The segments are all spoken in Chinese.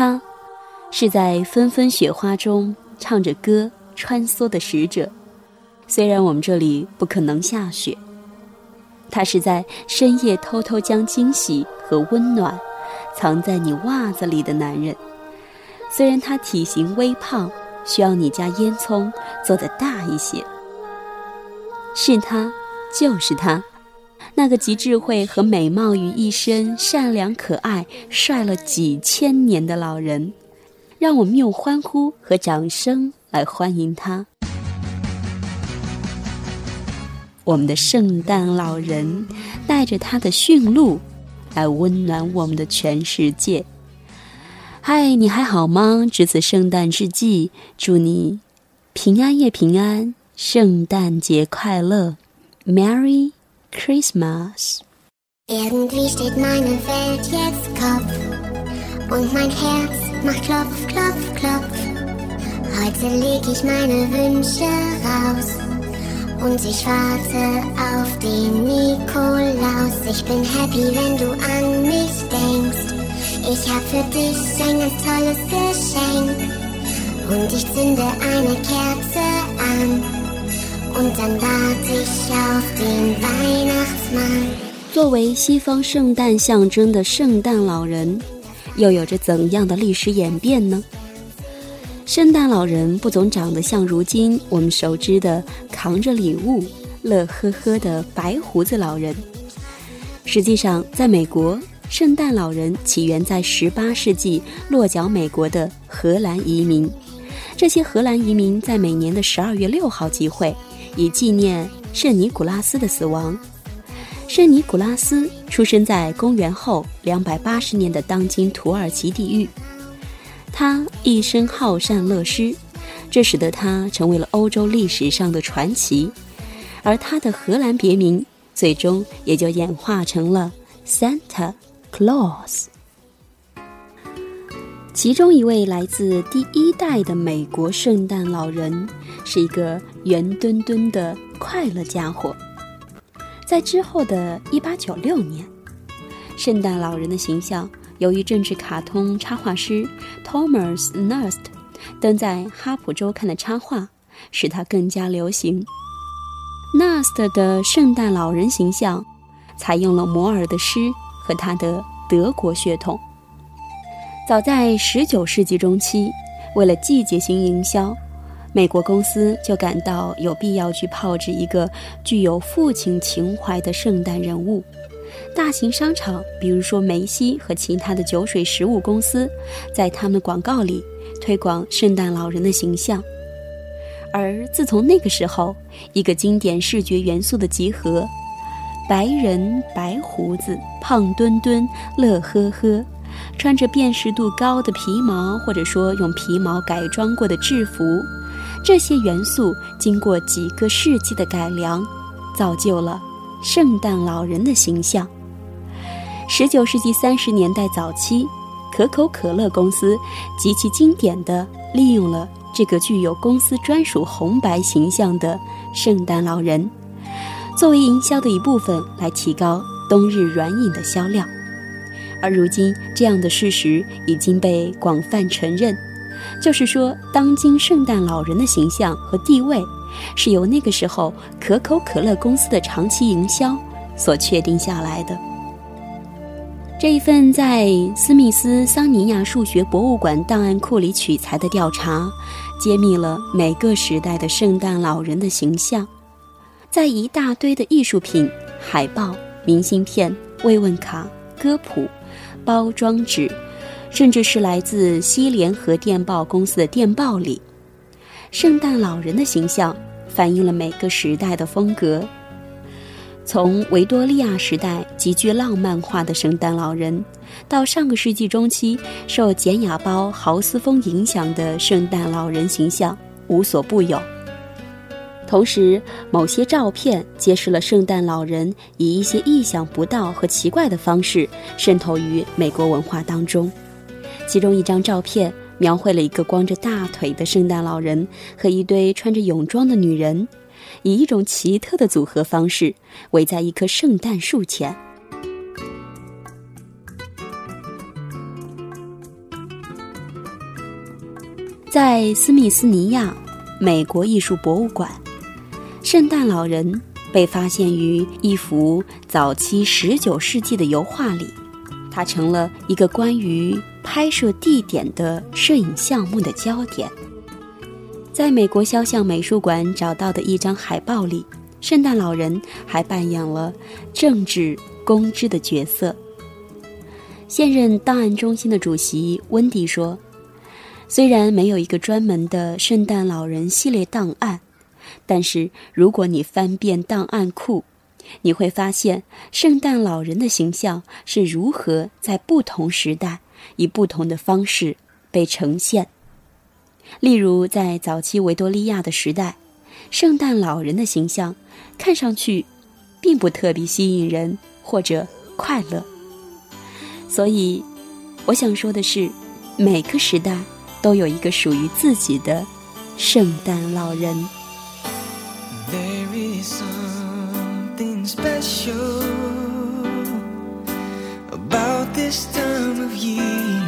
他，是在纷纷雪花中唱着歌穿梭的使者。虽然我们这里不可能下雪，他是在深夜偷偷将惊喜和温暖藏在你袜子里的男人。虽然他体型微胖，需要你家烟囱做的大一些。是他，就是他。那个集智慧和美貌于一身、善良可爱、帅了几千年的老人，让我们用欢呼和掌声来欢迎他。我们的圣诞老人带着他的驯鹿，来温暖我们的全世界。嗨，你还好吗？值此圣诞之际，祝你平安夜平安，圣诞节快乐，Merry，Merry！Christmas. Irgendwie steht meine Welt jetzt Kopf und mein Herz macht Klopf, Klopf, Klopf. Heute leg ich meine Wünsche raus und ich warte auf den Nikolaus. Ich bin happy, wenn du an mich denkst. Ich hab für dich ein ganz tolles Geschenk und ich zünde eine Kerze an. 作为西方圣诞象征的圣诞老人，又有着怎样的历史演变呢？圣诞老人不总长得像如今我们熟知的扛着礼物、乐呵呵的白胡子老人。实际上，在美国，圣诞老人起源在18世纪落脚美国的荷兰移民。这些荷兰移民在每年的12月6号集会。以纪念圣尼古拉斯的死亡。圣尼古拉斯出生在公元后两百八十年的当今土耳其地域。他一生好善乐施，这使得他成为了欧洲历史上的传奇。而他的荷兰别名最终也就演化成了 Santa Claus。其中一位来自第一代的美国圣诞老人，是一个圆墩墩的快乐家伙。在之后的一八九六年，圣诞老人的形象由于政治卡通插画师 Thomas Nast 登在《哈普周刊》的插画，使他更加流行。Nast 的圣诞老人形象采用了摩尔的诗和他的德国血统。早在19世纪中期，为了季节性营销，美国公司就感到有必要去炮制一个具有父亲情怀的圣诞人物。大型商场，比如说梅西和其他的酒水食物公司，在他们的广告里推广圣诞老人的形象。而自从那个时候，一个经典视觉元素的集合——白人、白胡子、胖墩墩、乐呵呵。穿着辨识度高的皮毛，或者说用皮毛改装过的制服，这些元素经过几个世纪的改良，造就了圣诞老人的形象。十九世纪三十年代早期，可口可乐公司极其经典地利用了这个具有公司专属红白形象的圣诞老人，作为营销的一部分来提高冬日软饮的销量。而如今，这样的事实已经被广泛承认，就是说，当今圣诞老人的形象和地位，是由那个时候可口可乐公司的长期营销所确定下来的。这一份在斯密斯桑尼亚数学博物馆档案库里取材的调查，揭秘了每个时代的圣诞老人的形象，在一大堆的艺术品、海报、明信片、慰问卡、歌谱。包装纸，甚至是来自西联合电报公司的电报里，圣诞老人的形象反映了每个时代的风格。从维多利亚时代极具浪漫化的圣诞老人，到上个世纪中期受简雅包豪斯风影响的圣诞老人形象，无所不有。同时，某些照片揭示了圣诞老人以一些意想不到和奇怪的方式渗透于美国文化当中。其中一张照片描绘了一个光着大腿的圣诞老人和一堆穿着泳装的女人，以一种奇特的组合方式围在一棵圣诞树前。在斯密斯尼亚美国艺术博物馆，圣诞老人被发现于一幅早期19世纪的油画里，它成了一个关于拍摄地点的摄影项目的焦点。在美国肖像美术馆找到的一张海报里，圣诞老人还扮演了政治公知的角色。现任档案中心的主席温迪说。虽然没有一个专门的圣诞老人系列档案，但是如果你翻遍档案库，你会发现圣诞老人的形象是如何在不同时代以不同的方式被呈现。例如，在早期维多利亚的时代，圣诞老人的形象看上去并不特别吸引人或者快乐。所以，我想说的是，每个时代。都有一个属于自己的圣诞老人。Is something special about this time of year.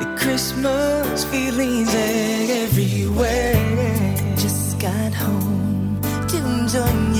The Christmas feelings everywhere. Just got home to join